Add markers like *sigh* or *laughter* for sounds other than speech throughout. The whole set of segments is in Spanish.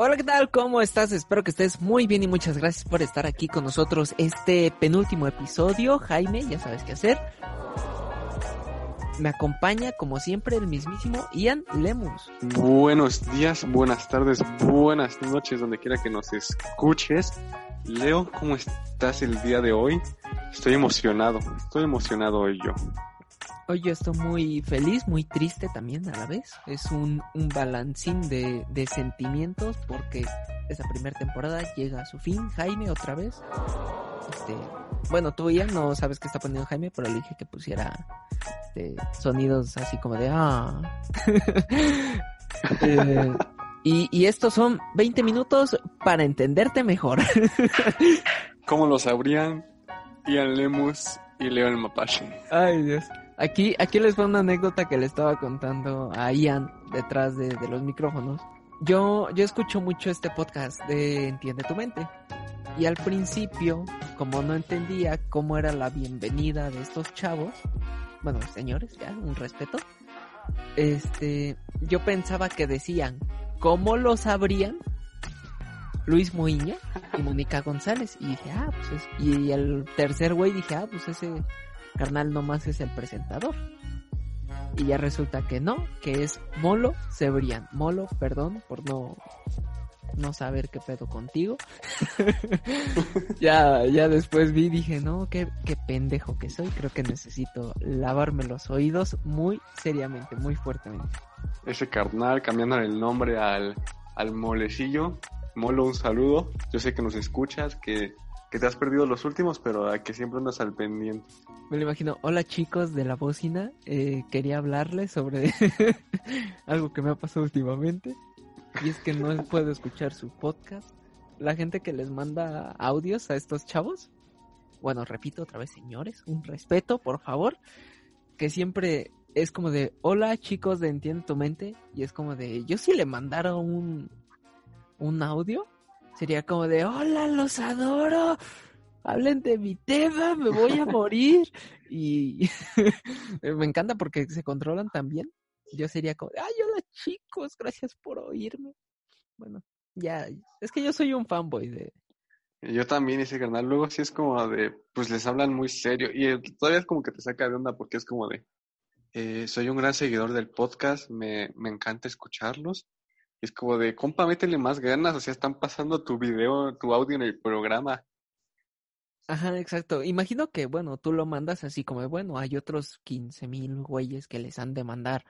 Hola, ¿qué tal? ¿Cómo estás? Espero que estés muy bien y muchas gracias por estar aquí con nosotros este penúltimo episodio. Jaime, ya sabes qué hacer. Me acompaña, como siempre, el mismísimo Ian Lemus. Buenos días, buenas tardes, buenas noches, donde quiera que nos escuches. Leo, ¿cómo estás el día de hoy? Estoy emocionado, estoy emocionado hoy yo. Hoy yo estoy muy feliz, muy triste también a la vez. Es un, un balancín de, de sentimientos porque esa primera temporada llega a su fin. Jaime, otra vez. Este, bueno, tú ya no sabes qué está poniendo Jaime, pero le dije que pusiera este, sonidos así como de ah. *laughs* Eh, y, y estos son 20 minutos para entenderte mejor. *laughs* ¿Cómo lo sabrían? Ian Lemus y Leo el Mapache. Ay, Dios. Aquí, aquí les fue una anécdota que le estaba contando a Ian detrás de, de los micrófonos. Yo, yo escucho mucho este podcast de Entiende tu mente. Y al principio, como no entendía cómo era la bienvenida de estos chavos, bueno, señores, ya, un respeto. Este, yo pensaba que decían, ¿cómo lo sabrían? Luis Moiña y Mónica González. Y dije, ah, pues es. Y el tercer güey dije, ah, pues ese carnal nomás es el presentador. Y ya resulta que no, que es Molo Cebrián. Molo, perdón por no, no saber qué pedo contigo. *laughs* ya, ya después vi, dije, no, qué, qué pendejo que soy. Creo que necesito lavarme los oídos muy seriamente, muy fuertemente. Ese carnal cambiando el nombre al, al molecillo. Molo, un saludo. Yo sé que nos escuchas, que, que te has perdido los últimos, pero a que siempre andas al pendiente. Me lo imagino. Hola chicos de la bocina, eh, quería hablarles sobre *laughs* algo que me ha pasado últimamente. Y es que no puedo escuchar su podcast. La gente que les manda audios a estos chavos. Bueno, repito otra vez, señores, un respeto, por favor. Que siempre es como de, hola chicos de Entiende tu mente. Y es como de, yo si le mandara un, un audio, sería como de, hola, los adoro. Hablen de mi tema, me voy a morir. *laughs* y *laughs* me encanta porque se controlan también. Yo sería como, ay, hola chicos, gracias por oírme. Bueno, ya, es que yo soy un fanboy de... Yo también, ese carnal. Luego sí es como de, pues les hablan muy serio. Y todavía es como que te saca de onda porque es como de, eh, soy un gran seguidor del podcast, me, me encanta escucharlos. Es como de, compa, métele más ganas, o sea, están pasando tu video, tu audio en el programa. Ajá, exacto. Imagino que, bueno, tú lo mandas así como, bueno, hay otros 15 mil güeyes que les han de mandar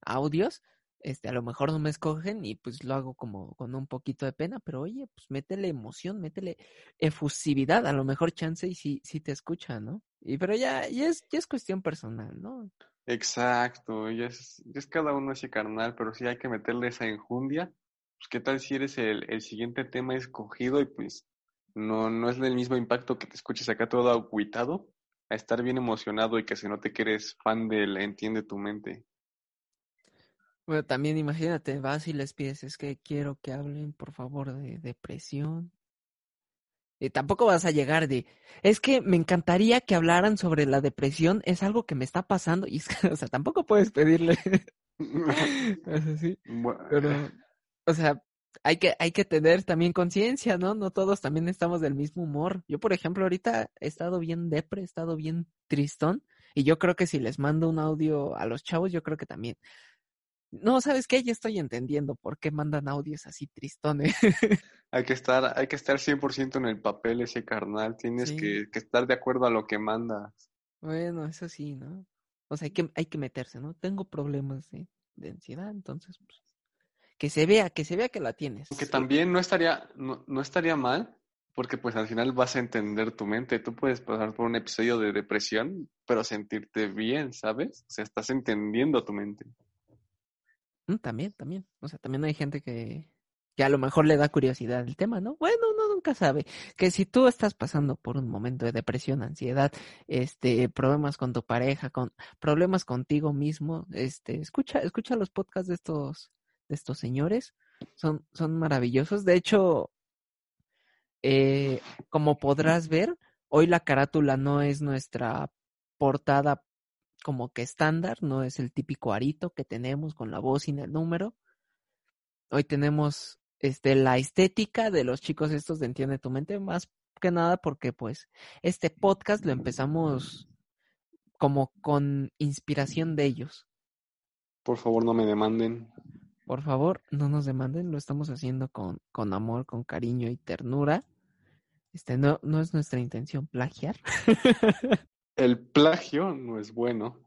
audios, este, a lo mejor no me escogen y pues lo hago como con un poquito de pena, pero oye, pues métele emoción, métele efusividad, a lo mejor chance y sí, sí te escucha, ¿no? Y pero ya, ya es, ya es cuestión personal, ¿no? Exacto, ya es, ya es cada uno ese carnal, pero sí hay que meterle esa enjundia. Pues qué tal si eres el, el siguiente tema escogido y pues no, no es del mismo impacto que te escuches acá todo aguitado, a estar bien emocionado y que se note que eres fan del Entiende tu mente. Bueno, también imagínate, vas y les pides, es que quiero que hablen, por favor, de depresión. Y tampoco vas a llegar de, es que me encantaría que hablaran sobre la depresión, es algo que me está pasando. Y es que, *laughs* o sea, tampoco puedes pedirle. *laughs* *laughs* Así, Bueno, pero, o sea, hay que, hay que tener también conciencia, ¿no? No todos también estamos del mismo humor. Yo, por ejemplo, ahorita he estado bien depre, he estado bien tristón. Y yo creo que si les mando un audio a los chavos, yo creo que también. No, ¿sabes qué? Ya estoy entendiendo por qué mandan audios así tristones. *laughs* hay que estar, hay que estar 100% en el papel ese carnal, tienes Sí. que, que estar de acuerdo a lo que mandas. Bueno, eso sí, ¿no? O sea, hay que, hay que meterse, ¿no? Tengo problemas de, de ansiedad, entonces, pues, que se vea, que se vea que la tienes. Que también no estaría, no, no estaría mal, porque pues al final vas a entender tu mente. Tú puedes pasar por un episodio de depresión, pero sentirte bien, ¿sabes? O sea, estás entendiendo tu mente. Mm, También, también. O sea, también hay gente que, que a lo mejor le da curiosidad el tema, ¿no? Bueno, uno nunca sabe. Que si tú estás pasando por un momento de depresión, ansiedad, este, problemas con tu pareja, con problemas contigo mismo, este, escucha, escucha los podcasts de estos, de estos señores. Son, son maravillosos. De hecho, eh, como podrás ver, hoy la carátula no es nuestra portada como que estándar, no es el típico arito que tenemos con la voz y el número. Hoy tenemos este, la estética de los chicos estos de Entiende tu mente, más que nada porque pues este podcast lo empezamos como con inspiración de ellos. Por favor, no me demanden. Por favor, no nos demanden, lo estamos haciendo con, con amor, con cariño y ternura. Este no, no es nuestra intención plagiar. *laughs* El plagio no es bueno.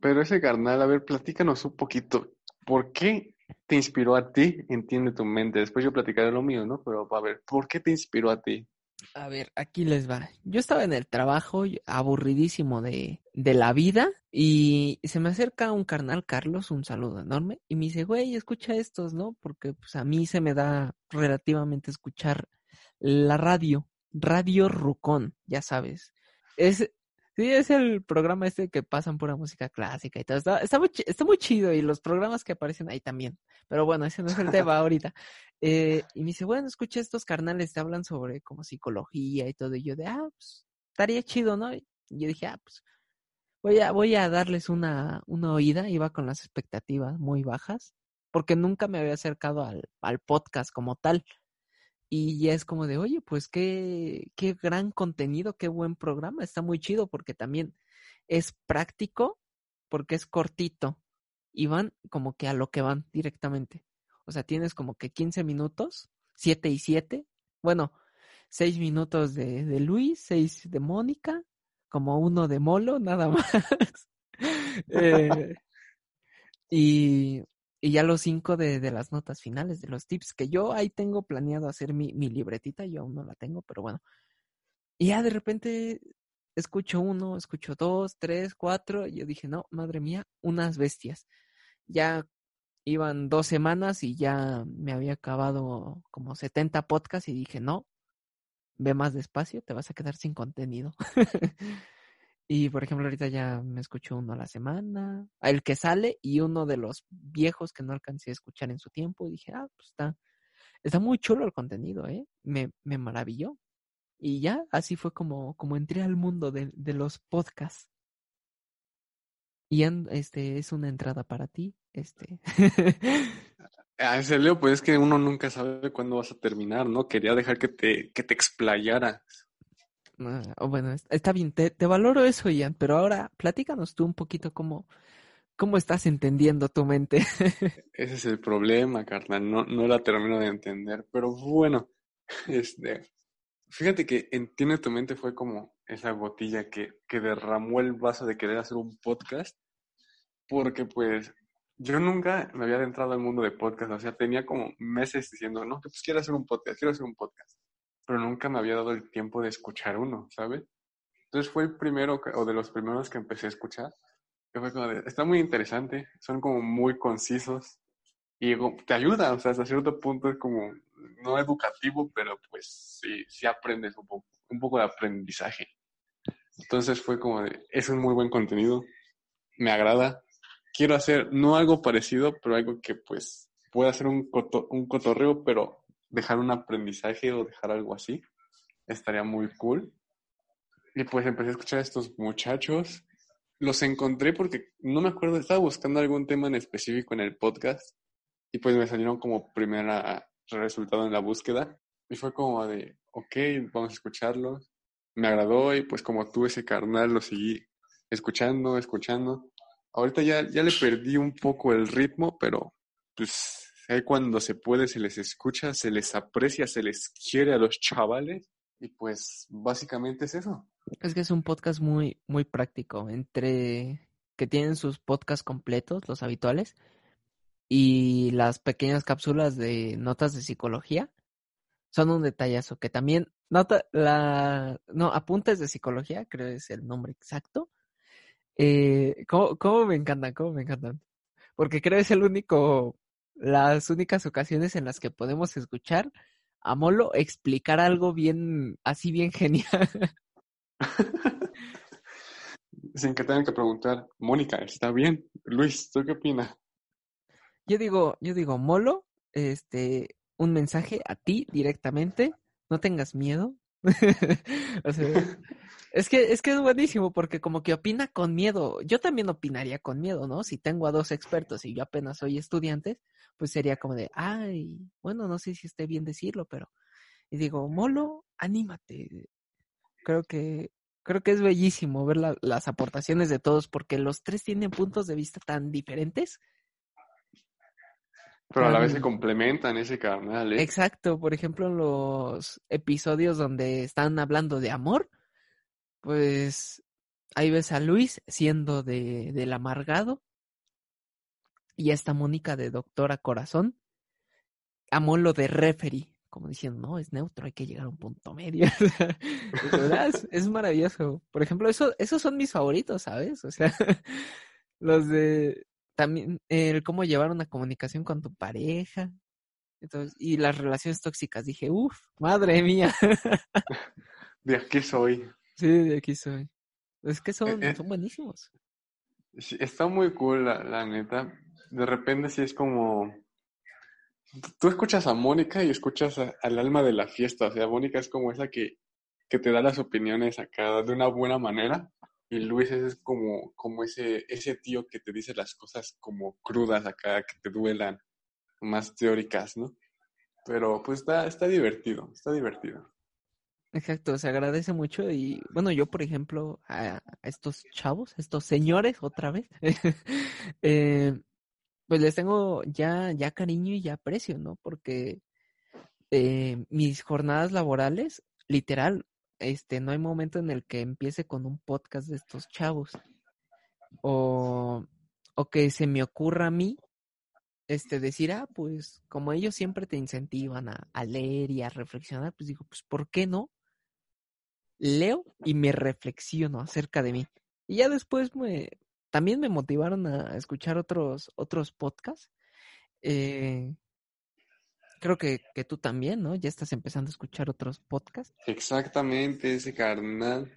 Pero ese carnal, a ver, platícanos un poquito. ¿Por qué te inspiró a ti? Entiende tu mente. Después yo platicaré lo mío, ¿no? Pero a ver, ¿por qué te inspiró a ti? A ver, aquí les va. Yo estaba en el trabajo aburridísimo de, de la vida y se me acerca un carnal, Carlos, un saludo enorme, y me dice, güey, escucha estos, ¿no? Porque pues a mí se me da relativamente escuchar la radio, Radio Rucón, ya sabes. Es, Sí, es el programa este que pasan pura música clásica y todo. Está, está, muy, está muy chido y los programas que aparecen ahí también. Pero bueno, ese no es el tema *laughs* ahorita. Eh, y me dice, bueno, escucha estos carnales, te hablan sobre como psicología y todo. Y yo de, ah, pues estaría chido, ¿no? Y yo dije, ah, pues voy a, voy a darles una, una oída. Iba con las expectativas muy bajas porque nunca me había acercado al, al podcast como tal. Y ya es como de, oye, pues qué, qué gran contenido, qué buen programa, está muy chido porque también es práctico, porque es cortito y van como que a lo que van directamente. O sea, tienes como que 15 minutos, 7 y 7, bueno, 6 minutos de, de Luis, 6 de Mónica, como uno de Molo, nada *laughs* más. *laughs* eh, y, y ya los cinco de, de, las notas finales, de los tips, que yo ahí tengo planeado hacer mi, mi libretita, yo aún no la tengo, pero bueno. Y ya de repente escucho uno, escucho dos, tres, cuatro, y yo dije, no, madre mía, unas bestias. Ya iban dos semanas y ya me había acabado como 70 podcasts y dije, no, ve más despacio, te vas a quedar sin contenido. *laughs* Y por ejemplo, ahorita ya me escucho uno a la semana, el que sale y uno de los viejos que no alcancé a escuchar en su tiempo. Y dije, ah, pues está, está muy chulo el contenido, ¿eh? Me, me maravilló. Y ya, así fue como, como entré al mundo de, de los podcasts. Y este es una entrada para ti, este. *laughs* Ah, ese Leo, pues es que uno nunca sabe cuándo vas a terminar, ¿no? Quería dejar que te, que te explayaras. Bueno, está bien, te, te, valoro eso, Ian, pero ahora platícanos tú un poquito cómo, cómo estás entendiendo tu mente. *laughs* Ese es el problema, carnal, no, no la termino de entender, pero bueno, este, fíjate que Entiende tu mente fue como esa gotilla que, que derramó el vaso de querer hacer un podcast, porque pues yo nunca me había adentrado al mundo de podcast, o sea, tenía como meses diciendo, no, pues quiero hacer un podcast, quiero hacer un podcast pero nunca me había dado el tiempo de escuchar uno, ¿sabes? Entonces fue el primero, o de los primeros que empecé a escuchar, que fue está muy interesante, son como muy concisos y te ayuda, o sea, hasta cierto punto es como, no educativo, pero pues sí, sí aprendes un poco, un poco de aprendizaje. Entonces fue como de, es un muy buen contenido, me agrada, quiero hacer no algo parecido, pero algo que pues pueda ser un cotorreo, pero dejar un aprendizaje o dejar algo así. Estaría muy cool. Y pues empecé a escuchar a estos muchachos. Los encontré porque no me acuerdo, estaba buscando algún tema en específico en el podcast y pues me salieron como primera resultado en la búsqueda. Y fue como de, ok, vamos a escucharlos. Me agradó y pues como tuve ese carnal lo seguí escuchando, escuchando. Ahorita ya, ya le perdí un poco el ritmo, pero pues Ahí cuando se puede se les escucha, se les aprecia, se les quiere a los chavales. Y pues básicamente es eso. Es que es un podcast muy muy práctico. Entre que tienen sus podcasts completos, los habituales, y las pequeñas cápsulas de notas de psicología son un detallazo que también nota la no apuntes de psicología creo es el nombre exacto. Eh, ¿cómo, ¿cómo, me encantan cómo me encantan porque creo es el único las únicas ocasiones en las que podemos escuchar a Molo explicar algo bien, así bien genial. *laughs* Sin que tengan que preguntar, Mónica, ¿está bien? Luis, ¿tú qué opinas? Yo digo, yo digo, Molo, este, un mensaje a ti directamente, no tengas miedo, *laughs* es que, es que es buenísimo porque como que opina con miedo. Yo también opinaría con miedo, ¿no? Si tengo a dos expertos y yo apenas soy estudiante, pues sería como de, ay, bueno, no sé si esté bien decirlo, pero... Y digo, Molo, anímate. Creo que, creo que es bellísimo ver las aportaciones de todos porque los tres tienen puntos de vista tan diferentes. Pero a la vez se complementan ese canal. ¿eh? Exacto, por ejemplo, en los episodios donde están hablando de amor, pues ahí ves a Luis siendo de, del amargado y a esta Mónica de doctora corazón, amó lo de referee, como diciendo, no, es neutro, hay que llegar a un punto medio. *laughs* es, es, maravilloso. Por ejemplo, eso, esos son mis favoritos, ¿sabes? O sea, *laughs* los de también el cómo llevar una comunicación con tu pareja. Entonces, y las relaciones tóxicas. Dije, uff, madre mía. *laughs* de aquí soy. Sí, de aquí soy. Es que son, Eh, eh. son buenísimos. Está muy cool, la, la neta. De repente sí es como... Tú escuchas a Mónica y escuchas a- al alma de la fiesta. O sea, Mónica es como esa que, que te da las opiniones acá de una buena manera. Y Luis es como, como ese, ese tío que te dice las cosas como crudas acá, que te duelan, más teóricas, ¿no? Pero pues está, está divertido, está divertido. Exacto, se agradece mucho y bueno, yo por ejemplo a, a estos chavos, estos señores otra vez, *laughs* eh, pues les tengo ya, ya cariño y ya aprecio, ¿no? Porque eh, mis jornadas laborales, literal, este, no hay momento en el que empiece con un podcast de estos chavos o, o que se me ocurra a mí este, decir, ah, pues como ellos siempre te incentivan a, leer y a reflexionar, pues digo, pues ¿por qué no? leo y me reflexiono acerca de mí. Y ya después me también me motivaron a escuchar otros otros podcasts. Eh, creo que, que tú también, ¿no? Ya estás empezando a escuchar otros podcasts. Exactamente, ese carnal.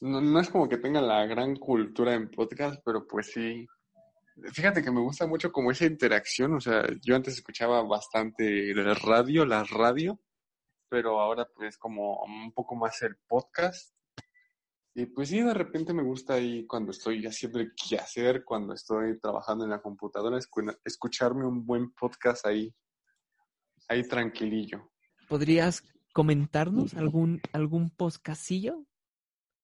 No, no es como que tenga la gran cultura en podcast, pero pues sí. Fíjate que me gusta mucho como esa interacción. O sea, yo antes escuchaba bastante el radio, la radio, pero ahora pues como un poco más el podcast. Y pues sí, de repente me gusta ahí cuando estoy haciendo el quehacer, cuando estoy trabajando en la computadora, escu- escucharme un buen podcast ahí, ahí tranquilillo. ¿Podrías comentarnos algún algún podcastillo?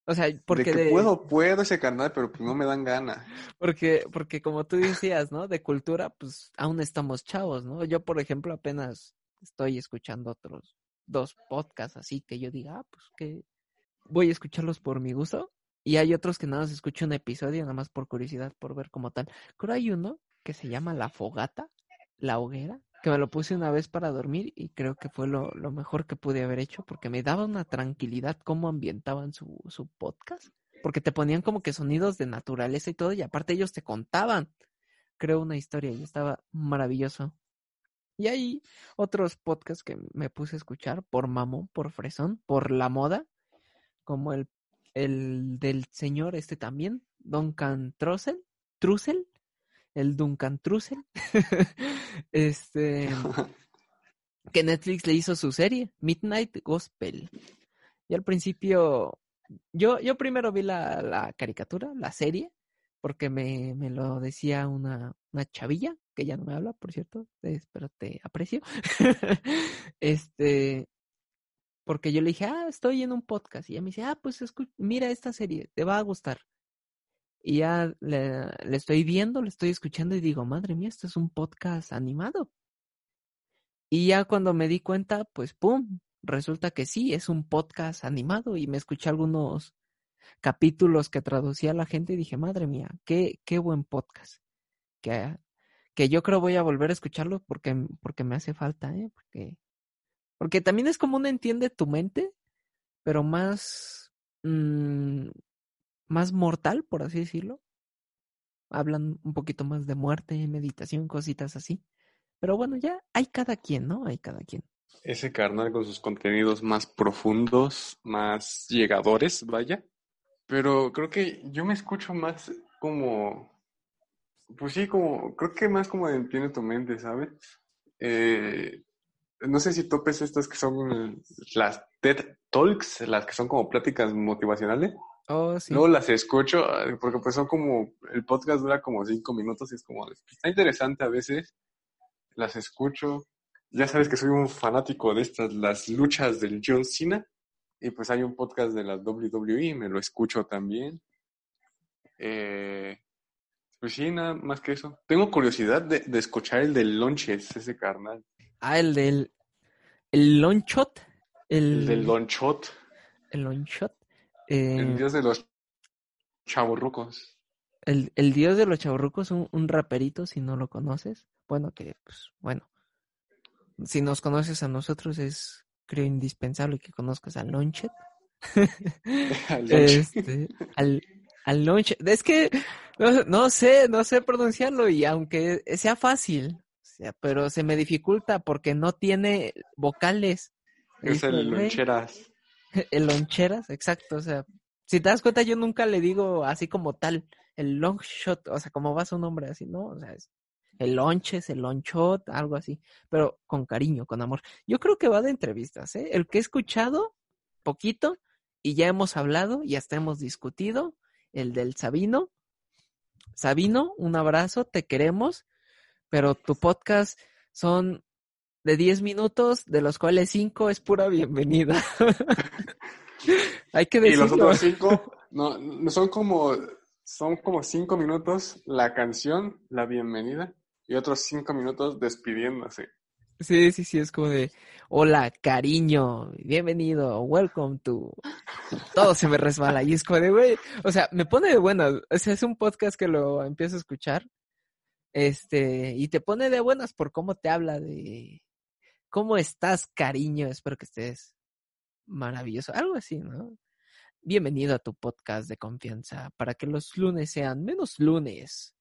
O sea, porque de que de, puedo, puedo ese canal, pero pues no me dan ganas. porque porque como tú decías, ¿no? De cultura, pues aún estamos chavos, ¿no? Yo, por ejemplo, apenas estoy escuchando otros dos podcasts así que yo diga, ah, pues que voy a escucharlos por mi gusto. Y hay otros que nada más escucho un episodio, nada más por curiosidad, por ver como tal. Creo hay uno que se llama La Fogata, La Hoguera, que me lo puse una vez para dormir y creo que fue lo, lo mejor que pude haber hecho porque me daba una tranquilidad cómo ambientaban su, su podcast. Porque te ponían como que sonidos de naturaleza y todo, y aparte ellos te contaban, creo, una historia y estaba maravilloso. Y hay otros podcasts que me puse a escuchar por mamón, por fresón, por la moda, como el, el del señor este también, Duncan Trussell, Trussell, el Duncan Trussell, *laughs* este, *laughs* que Netflix le hizo su serie, Midnight Gospel. Y al principio, yo, yo primero vi la, la caricatura, la serie, porque me, me lo decía una, una chavilla, que ya no me habla, por cierto, pero te aprecio. *laughs* este, porque yo le dije, ah, estoy en un podcast. Y ella me dice, ah, pues mira esta serie, te va a gustar. Y ya le, le estoy viendo, le estoy escuchando y digo, madre mía, esto es un podcast animado. Y ya cuando me di cuenta, pues, ¡pum! Resulta que sí, es un podcast animado y me escuché algunos capítulos que traducía la gente y dije, madre mía, qué, qué buen podcast. Que, que yo creo voy a volver a escucharlo porque, porque me hace falta, ¿eh? Porque, porque también es como un entiende tu mente, pero más, mm, más mortal, por así decirlo. Hablan un poquito más de muerte, meditación, cositas así. Pero bueno, ya hay cada quien, ¿no? Hay cada quien. Ese carnal con sus contenidos más profundos, más llegadores, vaya. Pero creo que yo me escucho más como, pues sí, como, creo que más como entiende tu mente, ¿sabes? Eh, no sé si topes estas que son las TED Talks, las que son como pláticas motivacionales. Oh, sí. Luego las escucho porque pues son como, el podcast dura como cinco minutos y es como, está interesante a veces. Las escucho. Ya sabes que soy un fanático de estas, las luchas del John Cena. Y pues hay un podcast de la WWE, me lo escucho también. Eh, pues sí, nada más que eso. Tengo curiosidad de, de escuchar el del Lonches, ese carnal. Ah, el del. El Lonchot. El, El del Lonchot, el Lonchot. El Eh, dios de los chavorrucos. el, el dios de los chavorrucos, un, un raperito, si no lo conoces. Bueno, que, pues, bueno. Si nos conoces a nosotros, es, creo, indispensable que conozcas al Lonchet. *laughs* *laughs* Este, al, al Lonchet. Es que no, no sé, no sé pronunciarlo y aunque sea fácil, o sea, pero se me dificulta porque no tiene vocales. es el Loncheras. *laughs* El loncheras, exacto. O sea, si te das cuenta, yo nunca le digo así como tal, el long shot, o sea, como va su nombre así, ¿no? O sea, es el lonches, el long shot, algo así, pero con cariño, con amor. Yo creo que va de entrevistas, ¿eh? El que he escuchado, poquito, y ya hemos hablado y hasta hemos discutido, el del Sabino. Sabino, un abrazo, te queremos, pero tu podcast son de 10 minutos, de los cuales 5 es pura bienvenida. *laughs* Hay que Y los decirlo. otros cinco, no, no son como, son como cinco minutos la canción, la bienvenida, y otros cinco minutos despidiéndose. Sí, sí, sí, es como de, hola, cariño, bienvenido, welcome to... Todo se me resbala y es como de, güey, o sea, me pone de buenas. O sea, es un podcast que lo empiezo a escuchar, este, y te pone de buenas por cómo te habla de, ¿cómo estás, cariño? Espero que estés maravilloso, algo así, ¿no? Bienvenido a tu podcast de confianza para que los lunes sean menos lunes.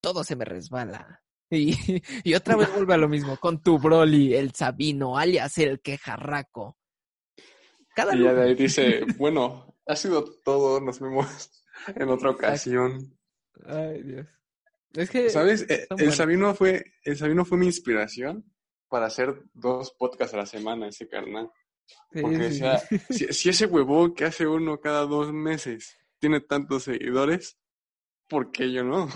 Todo se me resbala. Y, *laughs* y otra vez *laughs* vuelve a lo mismo, con tu Broly, el Sabino, alias el quejarraco. Cada Y ya de ahí dice, *laughs* bueno, ha sido todo, nos vemos en otra ocasión. Ay, Dios. Es que ¿Sabes? Son El buenos. Sabino fue, el Sabino fue mi inspiración para hacer dos podcasts a la semana, ese carnal. Porque sí, *laughs* si, si ese huevón que hace uno cada dos meses tiene tantos seguidores, ¿por qué yo no?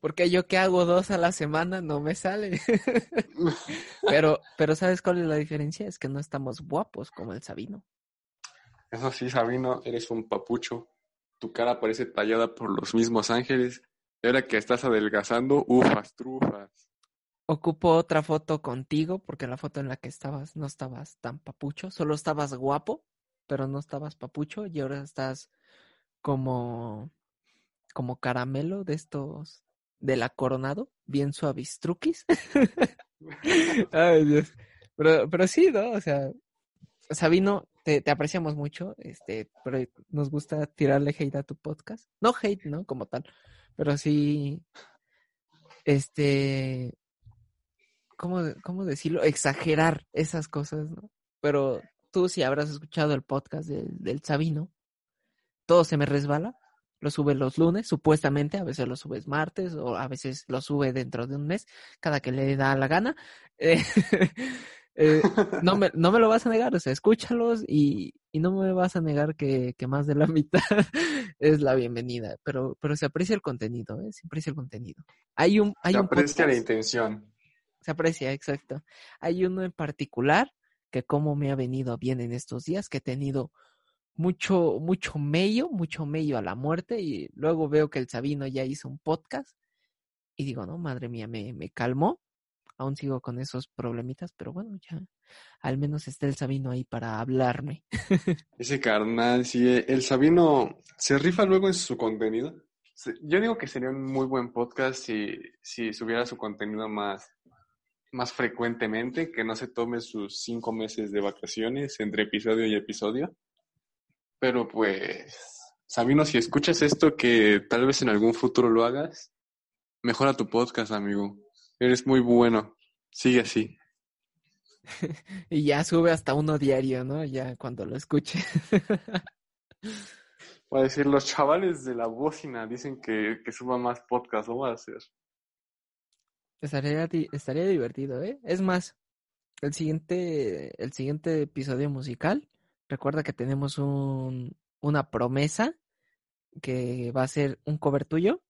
Porque yo que hago dos a la semana no me sale. *laughs* Pero, pero ¿sabes cuál es la diferencia? Es que no estamos guapos como el Sabino. Eso sí, Sabino, eres un papucho. Tu cara parece tallada por los mismos ángeles. Y ahora que estás adelgazando, ufas, trufas. Ocupo otra foto contigo porque la foto en la que estabas no estabas tan papucho, solo estabas guapo, pero no estabas papucho y ahora estás como como caramelo de estos de la Coronado, bien suavistruquis. *laughs* Ay, Dios. Pero, pero sí, ¿no? O sea, Sabino, te, te apreciamos mucho, este, pero nos gusta tirarle hate a tu podcast. No hate, ¿no? Como tal, pero sí, este, ¿cómo, de- cómo decirlo? Exagerar esas cosas, ¿no? Pero tú si habrás escuchado el podcast del, del Sabino, todo se me resbala, lo sube los lunes, supuestamente, a veces lo subes martes o a veces lo sube dentro de un mes, cada que le da la gana. *laughs* Eh, eh, no, me, no me lo vas a negar, o sea, escúchalos y, y no me vas a negar que, que más de la *laughs* mitad es la bienvenida, pero, pero se aprecia el contenido, ¿eh? Se aprecia el contenido. Hay un, hay Se un aprecia la intención. Se aprecia, exacto. Hay uno en particular que como me ha venido bien en estos días, que he tenido mucho, mucho mello, mucho mello a la muerte y luego veo que el Sabino ya hizo un podcast y digo, no, madre mía, me, me calmó. Aún sigo con esos problemitas, pero bueno, ya al menos está el Sabino ahí para hablarme. *laughs* Ese carnal, sí, el Sabino se rifa luego en su contenido. Yo digo que sería un muy buen podcast si, si subiera su contenido más, más frecuentemente, que no se tome sus cinco meses de vacaciones entre episodio y episodio. Pero pues, Sabino, si escuchas esto, que tal vez en algún futuro lo hagas, mejora tu podcast, amigo. Eres muy bueno. Sigue así. *laughs* Y ya sube hasta uno diario, ¿no? Ya cuando lo escuche. *laughs* Voy a decir, los chavales de la bocina dicen que, que suba más podcast, lo voy a hacer. Estaría, estaría divertido, ¿eh? Es más, el siguiente, el siguiente episodio musical, recuerda que tenemos un, una promesa que va a ser un cover tuyo.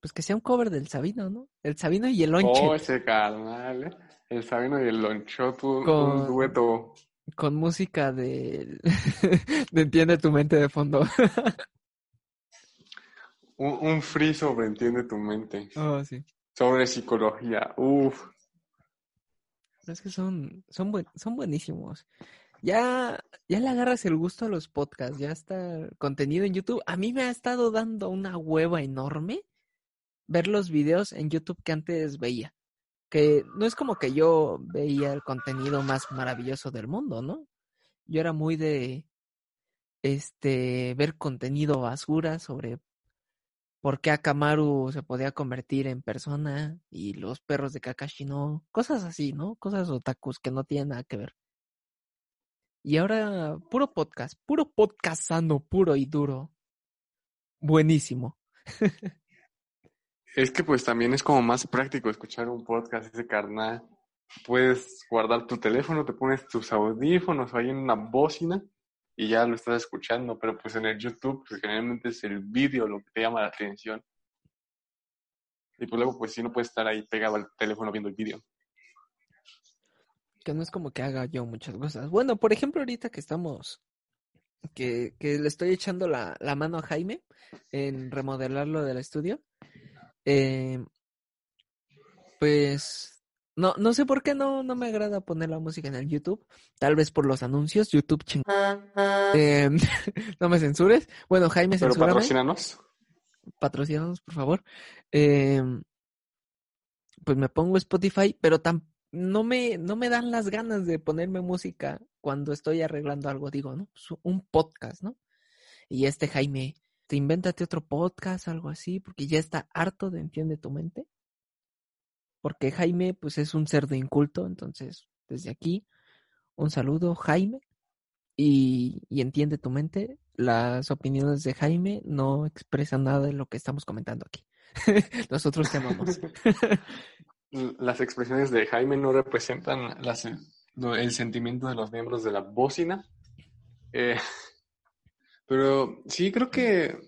Pues que sea un cover del Sabino, ¿no? El Sabino y el Lonche. Oh, ese carnal, ¿eh? El Sabino y el Lonchot, un, un dueto. Con música de... *laughs* de Entiende tu mente de fondo. *laughs* un, un free sobre Entiende tu mente. Oh, sí. Sobre psicología. Uf. Es que son, son, buen, son buenísimos. Ya, ya le agarras el gusto a los podcasts, ya está contenido en YouTube. A mí me ha estado dando una hueva enorme ver los videos en YouTube que antes veía. Que no es como que yo veía el contenido más maravilloso del mundo, ¿no? Yo era muy de este ver contenido basura sobre por qué Akamaru se podía convertir en persona y los perros de Kakashi no, cosas así, ¿no? Cosas otakus que no tienen nada que ver. Y ahora, puro podcast, puro podcast sano, puro y duro. Buenísimo. *laughs* es que pues también es como más práctico escuchar un podcast ese carnal. Puedes guardar tu teléfono, te pones tus audífonos o hay una bocina y ya lo estás escuchando, pero pues en el YouTube pues, generalmente es el vídeo lo que te llama la atención. Y pues luego pues sí no puedes estar ahí pegado al teléfono viendo el vídeo. Que no es como que haga yo muchas cosas. Bueno, por ejemplo, ahorita que estamos, que, que le estoy echando la, la mano a Jaime en remodelarlo del estudio, eh, pues no, no sé por qué no, no me agrada poner la música en el YouTube. Tal vez por los anuncios. YouTube ching. Eh, *laughs* no me censures. Bueno, Jaime, Pero patrocínanos. Patrocínanos, por favor. Eh, pues me pongo Spotify, pero tam no me, no me dan las ganas de ponerme música cuando estoy arreglando algo. Digo, ¿no? Pues un podcast, ¿no? Y este Jaime, te invéntate otro podcast, algo así, porque ya está harto de Entiende tu mente porque Jaime pues es un cerdo inculto, entonces desde aquí un saludo Jaime y, entiende tu mente, las opiniones de Jaime no expresan nada de lo que estamos comentando aquí. *laughs* Nosotros te amamos. *laughs* las expresiones de Jaime no representan el sentimiento de los miembros de la bocina. Eh, *laughs* pero sí creo que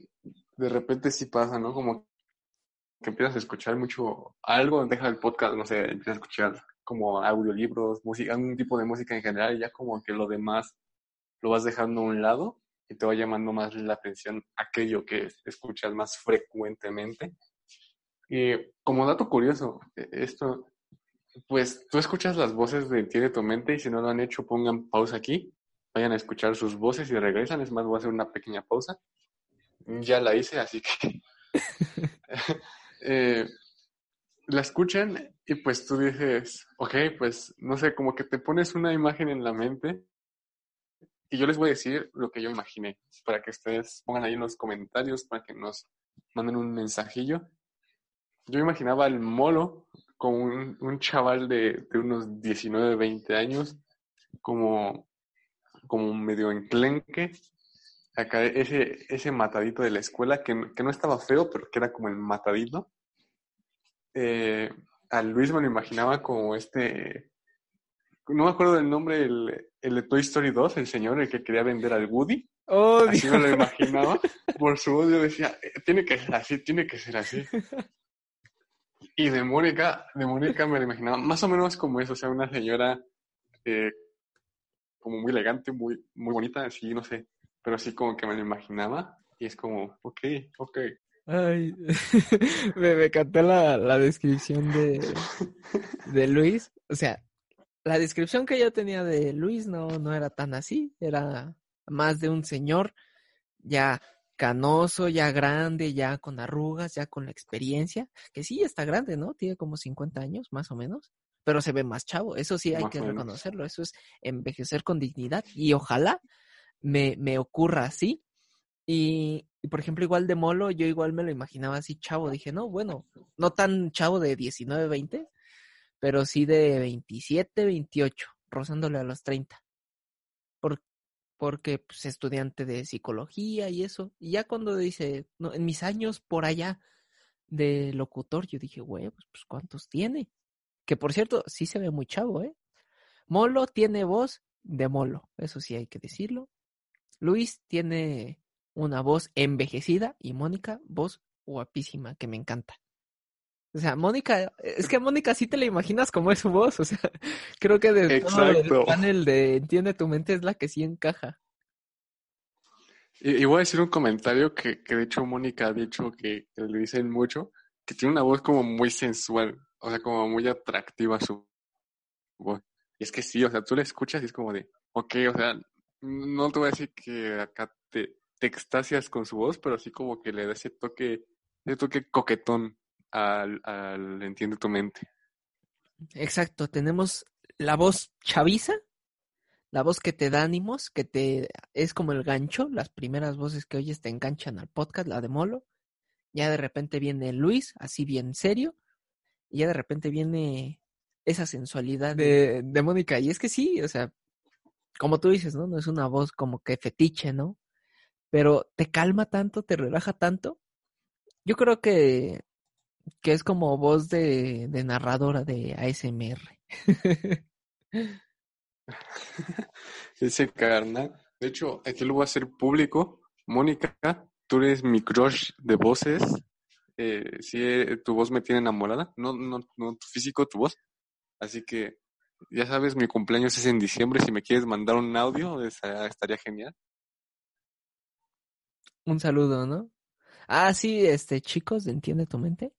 de repente sí pasa, ¿no? Como que empiezas a escuchar mucho algo, deja el podcast, no sé, empiezas a escuchar como audiolibros, música, algún tipo de música en general, y ya como que lo demás lo vas dejando a un lado y te va llamando más la atención aquello que escuchas más frecuentemente. Y como dato curioso, e, esto, pues tú escuchas las voces de Tiene tu mente y si no lo han hecho, pongan pausa aquí, vayan a escuchar sus voces y regresan. Es más, voy a hacer una pequeña pausa. Ya la hice, así que *laughs* eh, la escuchan y pues tú dices, ok, pues no sé, como que te pones una imagen en la mente y yo les voy a decir lo que yo imaginé para que ustedes pongan ahí en los comentarios, para que nos manden un mensajillo. Yo imaginaba al molo como un, chaval de, unos 19, 20 años, como, como medio enclenque, acá ese, ese matadito de la escuela que, que, no estaba feo, pero que era como el matadito eh, a Luis me lo imaginaba como este, no me acuerdo del nombre, el, el, de Toy Story 2, el señor, el que quería vender al Woody. Oh, así me lo imaginaba. *laughs* Por su odio decía, eh, tiene que ser así, tiene que ser así. *laughs* Y de Mónica, de Mónica me lo imaginaba más o menos como eso, o sea, una señora eh, como muy elegante, muy, muy bonita, así, no sé, pero así como que me lo imaginaba y es como, ok, ok, Ay, *laughs* me, me encantó la, la descripción de, de Luis. O sea, la descripción que yo tenía de Luis no, no era tan así, era más de un señor ya canoso, ya grande, ya con arrugas, ya con la experiencia, que sí está grande, ¿no? Tiene como 50 años, más o menos, pero se ve más chavo, eso sí hay que reconocerlo, eso es envejecer con dignidad y ojalá me, me ocurra así y, y, por ejemplo, igual de Molo, yo igual me lo imaginaba así chavo. Dije, no, bueno, no tan chavo de 19, 20, pero sí de 27, 28, rozándole a los 30. Por, porque pues, estudiante de psicología y eso. Y ya cuando dice, no, en mis años por allá de locutor, yo dije, güey, pues, pues ¿cuántos tiene? Que por cierto, sí se ve muy chavo, ¿eh? Molo tiene voz de Molo, eso sí hay que decirlo. Luis tiene una voz envejecida y Mónica, voz guapísima, que me encanta. O sea, Mónica, es que Mónica sí te la imaginas como es su voz, o sea, *laughs* creo que de todo el panel de Entiende tu mente es la que sí encaja. Y, voy a decir un comentario que, que de hecho Mónica ha dicho que, le dicen mucho, que tiene una voz como muy sensual, o sea, como muy atractiva su voz. Y es que sí, o sea, tú la escuchas y es como de, ok, o sea, no te voy a decir que acá te, te extasias con su voz, pero así como que le da ese toque, ese toque coquetón al, al Entiende tu mente. Exacto, tenemos la voz chaviza, la voz que te da ánimos, que te es como el gancho, las primeras voces que oyes te enganchan al podcast, la de Molo. Ya de repente viene Luis, así bien serio, y ya de repente viene esa sensualidad de, de Mónica. Y es que sí, o sea, como tú dices, ¿no? No es una voz como que fetiche, ¿no? Pero te calma tanto, te relaja tanto. Yo creo que, que es como voz de, de narradora de ASMR. *laughs* *laughs* Ese carnal. De hecho, aquí lo voy a hacer público. Mónica, tú eres mi crush de voces. Eh, sí, eh, tu voz me tiene enamorada. No, no, no tu físico, tu voz. Así que, ya sabes, mi cumpleaños es en diciembre. Si me quieres mandar un audio, estaría genial. Un saludo, ¿no? Ah, sí, este, chicos, Entiende tu mente.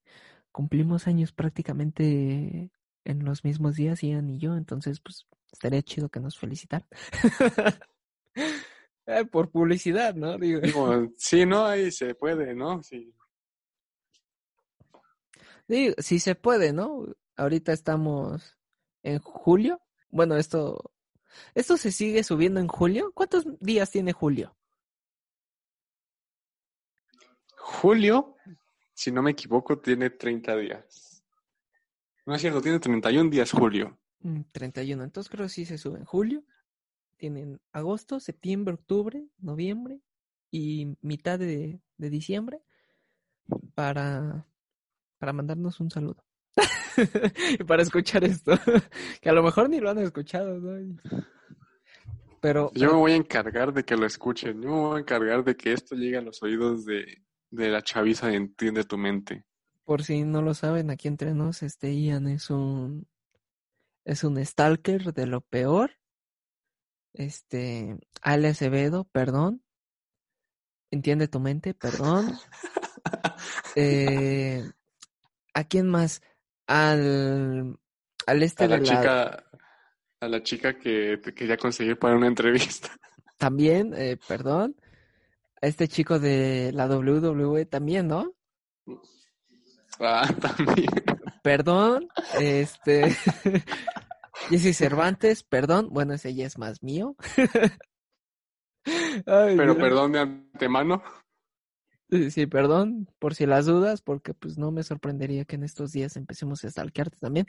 Cumplimos años prácticamente en los mismos días, Ian y yo, entonces, pues, estaría chido que nos felicitaran. *laughs* Eh, por publicidad, ¿no? Digo. sí, no, ahí se puede, ¿no? Sí. Digo, sí se puede, ¿no? Ahorita estamos en julio. Bueno, esto, esto se sigue subiendo en julio. ¿Cuántos días tiene julio? Julio, si no me equivoco, tiene 30 días. No es cierto, tiene 31 días julio. 31, mm, entonces creo que sí se sube en julio. Tienen agosto, septiembre, octubre, noviembre y mitad de, diciembre para, para mandarnos un saludo. *laughs* para escuchar esto. *laughs* que a lo mejor ni lo han escuchado, ¿no? Pero. Yo me voy a encargar de que lo escuchen. Yo me voy a encargar de que esto llegue a los oídos de, de la chaviza de Entiende tu mente. Por si no lo saben, aquí entre nos, este Ian es un es un stalker de lo peor. Este, Ale Acevedo, perdón. Entiende tu mente, perdón. *laughs* Eh, ¿A quién más? Al, al este a la, chica, a la chica que te quería conseguir para una entrevista. *laughs* También, eh, perdón este chico de la WWE también, ¿no? Ah, *laughs* también. Perdón, este. *laughs* Jesse Cervantes, perdón. Bueno, ese ya es más mío. Pero perdón de antemano. Sí, perdón por si las dudas, porque pues no me sorprendería que en estos días empecemos a stalkearte también.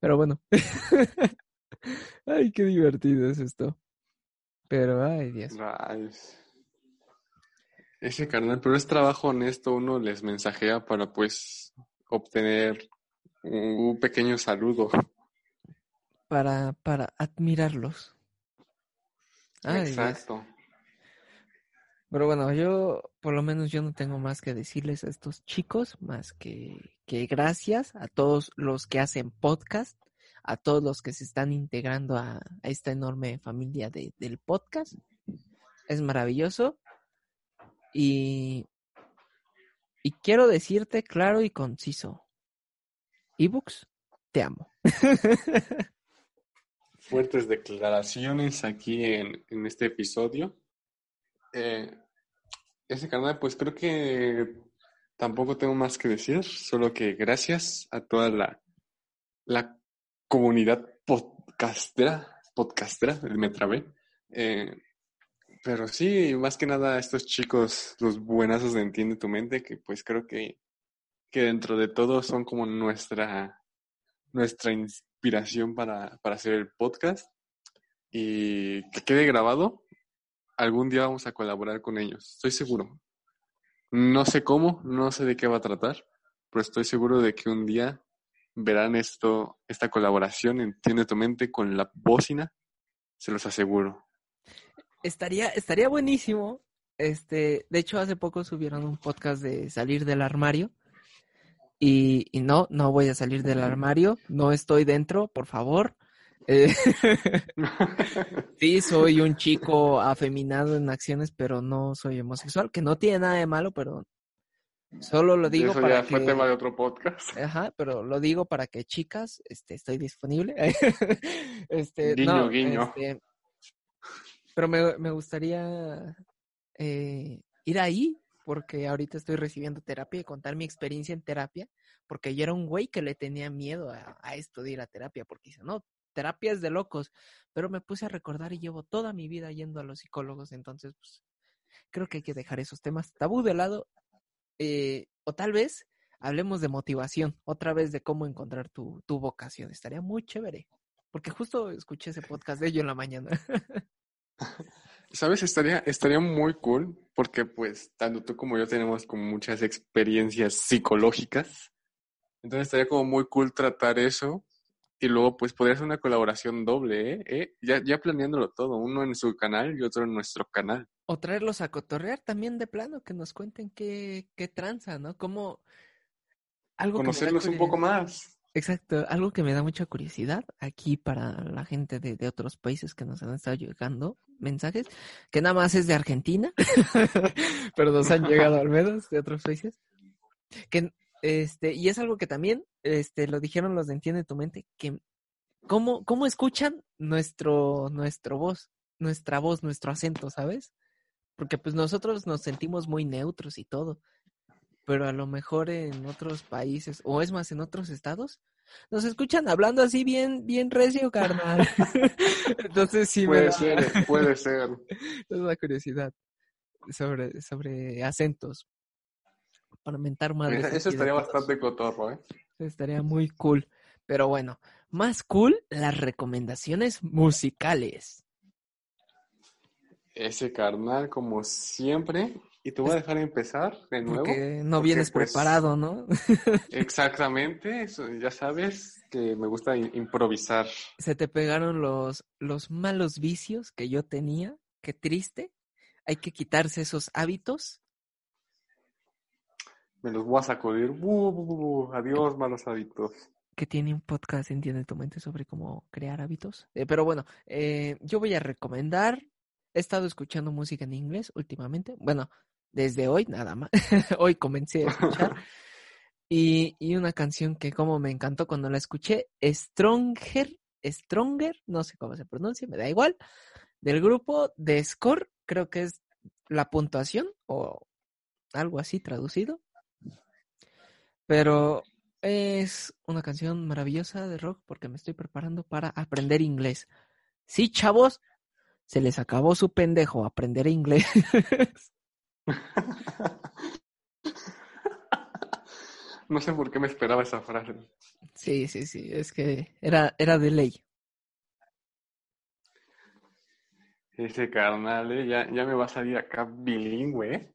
Pero bueno. *laughs* ay, qué divertido es esto. Pero, ay, Dios. Ay. Ese carnal, pero es trabajo honesto, uno les mensajea para pues obtener un pequeño saludo. Para, para admirarlos. Exacto. Pero bueno, yo, por lo menos yo no tengo más que decirles a estos chicos, más que, que gracias a todos los que hacen podcast, a todos los que se están integrando a, a esta enorme familia de, del podcast. Es maravilloso. Y, y quiero decirte claro y conciso, ebooks, te amo. *laughs* Fuertes declaraciones aquí en, en este episodio. Eh, ese canal, pues creo que tampoco tengo más que decir, solo que gracias a toda la, la comunidad podcastera, podcastera, me trabé, eh, pero sí, más que nada estos chicos, los buenazos de Entiende tu Mente, que pues creo que, que dentro de todo son como nuestra, nuestra inspiración para, para hacer el podcast. Y que quede grabado, algún día vamos a colaborar con ellos, estoy seguro. No sé cómo, no sé de qué va a tratar, pero estoy seguro de que un día verán esto, esta colaboración, Entiende tu mente con la bocina, se los aseguro. Estaría, estaría buenísimo. Este, de hecho, hace poco subieron un podcast de salir del armario. Y, y no, no voy a salir del armario, no estoy dentro, por favor. Eh, *laughs* *laughs* sí, soy un chico afeminado en acciones, pero no soy homosexual, que no tiene nada de malo, pero solo lo digo Eso para ya que... fue tema de otro podcast. *laughs* Ajá, pero lo digo para que chicas, este, estoy disponible. este, Guiño, no, guiño. este, pero me, me gustaría eh, ir ahí, porque ahorita estoy recibiendo terapia y contar mi experiencia en terapia, porque yo era un güey que le tenía miedo a, a esto de ir a terapia, porque dice, no, terapia es de locos, pero me puse a recordar y llevo toda mi vida yendo a los psicólogos, entonces, pues, creo que hay que dejar esos temas tabú de lado, eh, o tal vez hablemos de motivación, otra vez de cómo encontrar tu, tu vocación, estaría muy chévere, porque justo escuché ese podcast de ello en la mañana. *laughs* ¿Sabes? Estaría, estaría muy cool porque pues tanto tú como yo tenemos como muchas experiencias psicológicas. Entonces estaría como muy cool tratar eso y luego pues podría ser una colaboración doble, ¿eh? ¿Eh? Ya, ya planeándolo todo, uno en su canal y otro en nuestro canal. O traerlos a cotorrear también de plano, que nos cuenten qué, qué tranza, ¿no? Cómo... Algo Conocerlos un poco más. Exacto, algo que me da mucha curiosidad aquí para la gente de, de otros países que nos han estado llegando mensajes, que nada más es de Argentina, *laughs* pero nos han llegado al menos de otros países. Que, este, y es algo que también este, lo dijeron los de Entiende tu mente, que cómo, cómo escuchan nuestro, nuestro voz, nuestra voz, nuestro acento, ¿sabes? Porque pues nosotros nos sentimos muy neutros y todo, pero a lo mejor en otros países, o es más, en otros estados, nos escuchan hablando así bien, bien recio, carnal. *laughs* Entonces sí me Puede da, ser, puede ser. *laughs* me da curiosidad sobre, sobre acentos. Para mentar más. Eso estaría bastante cotorro, ¿eh? Estaría muy cool. Pero bueno, más cool las recomendaciones musicales. Ese carnal, como siempre. Y te voy a dejar empezar de nuevo. Porque no porque, vienes pues, preparado, ¿no? *laughs* Exactamente, eso, ya sabes que me gusta improvisar. Se te pegaron los, los malos vicios que yo tenía. Qué triste. Hay que quitarse esos hábitos. Me los voy a sacudir. Bu. Adiós, malos hábitos. que tiene un podcast, entiende tu mente, sobre cómo crear hábitos. Eh, pero bueno, eh, yo voy a recomendar. He estado escuchando música en inglés últimamente. Bueno, desde hoy nada más. *laughs* hoy comencé a escuchar. *laughs* Y, y una canción que como me encantó cuando la escuché, Stronger, Stronger, no sé cómo se pronuncia, me da igual, del grupo de Score, creo que es la puntuación o algo así traducido. Pero es una canción maravillosa de rock porque me estoy preparando para aprender inglés. Sí, chavos, se les acabó su pendejo aprender inglés. *laughs* No sé por qué me esperaba esa frase. sí, sí, sí, es que era, era de ley. Ese carnal, ¿eh? ya, ya me va a salir acá bilingüe. ¿eh?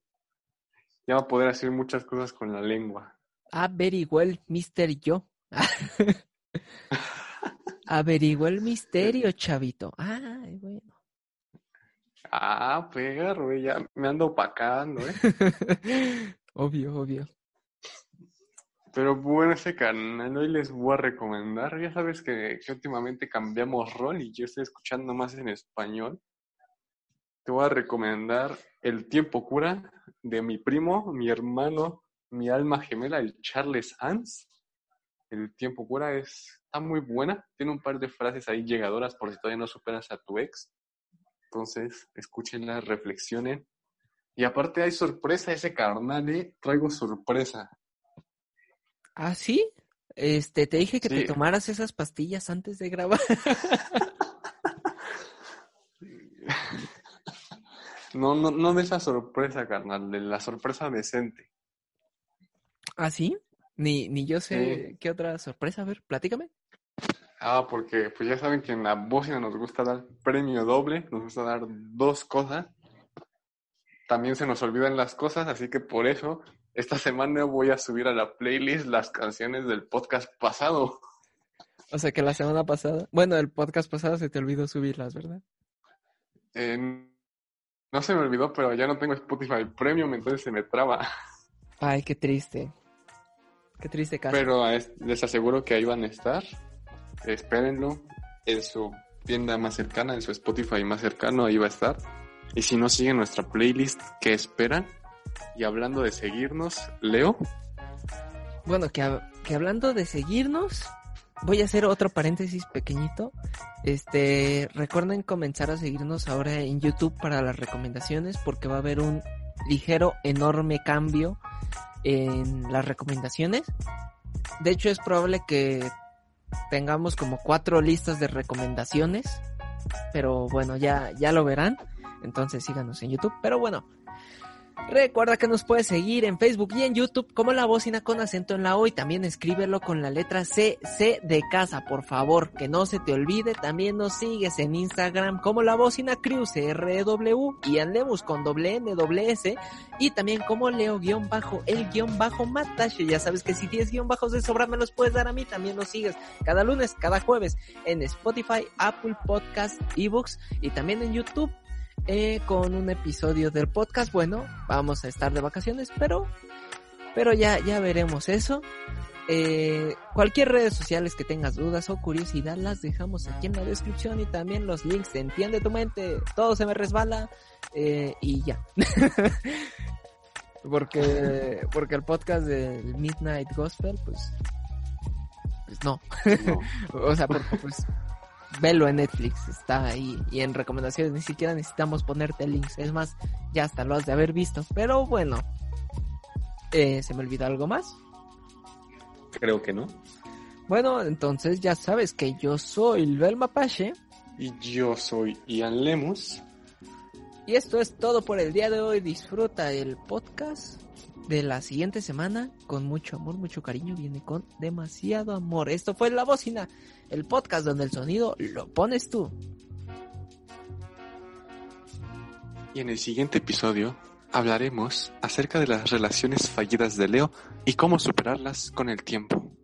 Ya va a poder hacer muchas cosas con la lengua. Averiguó el mister yo. *laughs* Averiguó el misterio, chavito. Ay, bueno. Ah, perro, eh, ya me ando opacando, ¿eh? *laughs* obvio, obvio. Pero bueno, ese canal hoy les voy a recomendar. Ya sabes que, que últimamente cambiamos rol y yo estoy escuchando más en español. Te voy a recomendar El tiempo cura de mi primo, mi hermano, mi alma gemela, el Charles Hans. El tiempo cura es, está muy buena. Tiene un par de frases ahí llegadoras por si todavía no superas a tu ex. Entonces, escúchenla, reflexionen. Y aparte hay sorpresa ese carnal, ¿eh? Traigo sorpresa. ¿Ah, sí? Este, te dije que te tomaras esas pastillas antes de grabar. *laughs* No, no, no de esa sorpresa, carnal, de la sorpresa decente. ¿Ah, sí? Ni, ni yo sé qué otra sorpresa. A ver, platícame. Ah, porque pues ya saben que en la bocina nos gusta dar premio doble, nos gusta dar dos cosas. También se nos olvidan las cosas, así que por eso esta semana voy a subir a la playlist las canciones del podcast pasado. O sea que la semana pasada, bueno, el podcast pasado se te olvidó subirlas, ¿verdad? Eh, no se me olvidó, pero ya no tengo Spotify Premium, entonces se me traba. Ay, qué triste. Qué triste caso. Pero es- les aseguro que ahí van a estar. Espérenlo en su tienda más cercana, en su Spotify más cercano, ahí va a estar. Y si no siguen nuestra playlist, ¿qué esperan? Y hablando de seguirnos, Leo, Bueno, que, hab- que hablando de seguirnos, voy a hacer otro paréntesis pequeñito. Este, recuerden comenzar a seguirnos ahora en YouTube para las recomendaciones, porque va a haber un ligero, enorme cambio en las recomendaciones. De hecho, es probable que tengamos como cuatro listas de recomendaciones, pero bueno, ya, ya lo verán. Entonces síganos en YouTube. Pero bueno, Recuerda que nos puedes seguir en Facebook y en YouTube como La Bocina con acento en la O y también escríbelo con la letra C, C de casa, por favor, que no se te olvide. También nos sigues en Instagram como La Bocina Crew, CRW y andemos con doble N, doble S y también como Leo guion bajo, el guion bajo Matache. Ya sabes que si tienes guion bajos de sobra me los puedes dar a mí, también nos sigues cada lunes, cada jueves en Spotify, Apple Podcast, eBooks y también en YouTube eh, con un episodio del podcast. Bueno, vamos a estar de vacaciones, pero, pero ya, ya veremos eso. Eh, cualquier redes sociales que tengas dudas o curiosidad las dejamos aquí en la descripción y también los links de Entiende tu mente. Todo se me resbala eh, y ya. *laughs* porque, porque el podcast del Midnight Gospel, pues, pues no. no. *laughs* O sea, porque pues velo en Netflix, está ahí. Y en recomendaciones ni siquiera necesitamos ponerte links. Es más, ya hasta lo has de haber visto. Pero bueno, eh, ¿se me olvidó algo más? creo que no. Bueno, entonces ya sabes que yo soy Luel Mapache. Y yo soy Ian Lemus. Y esto es todo por el día de hoy. Disfruta el podcast de la siguiente semana con mucho amor, mucho cariño. Viene con demasiado amor. Esto fue La Bocina, el podcast donde el sonido lo pones tú. Y en el siguiente episodio hablaremos acerca de las relaciones fallidas de Leo y cómo superarlas con el tiempo.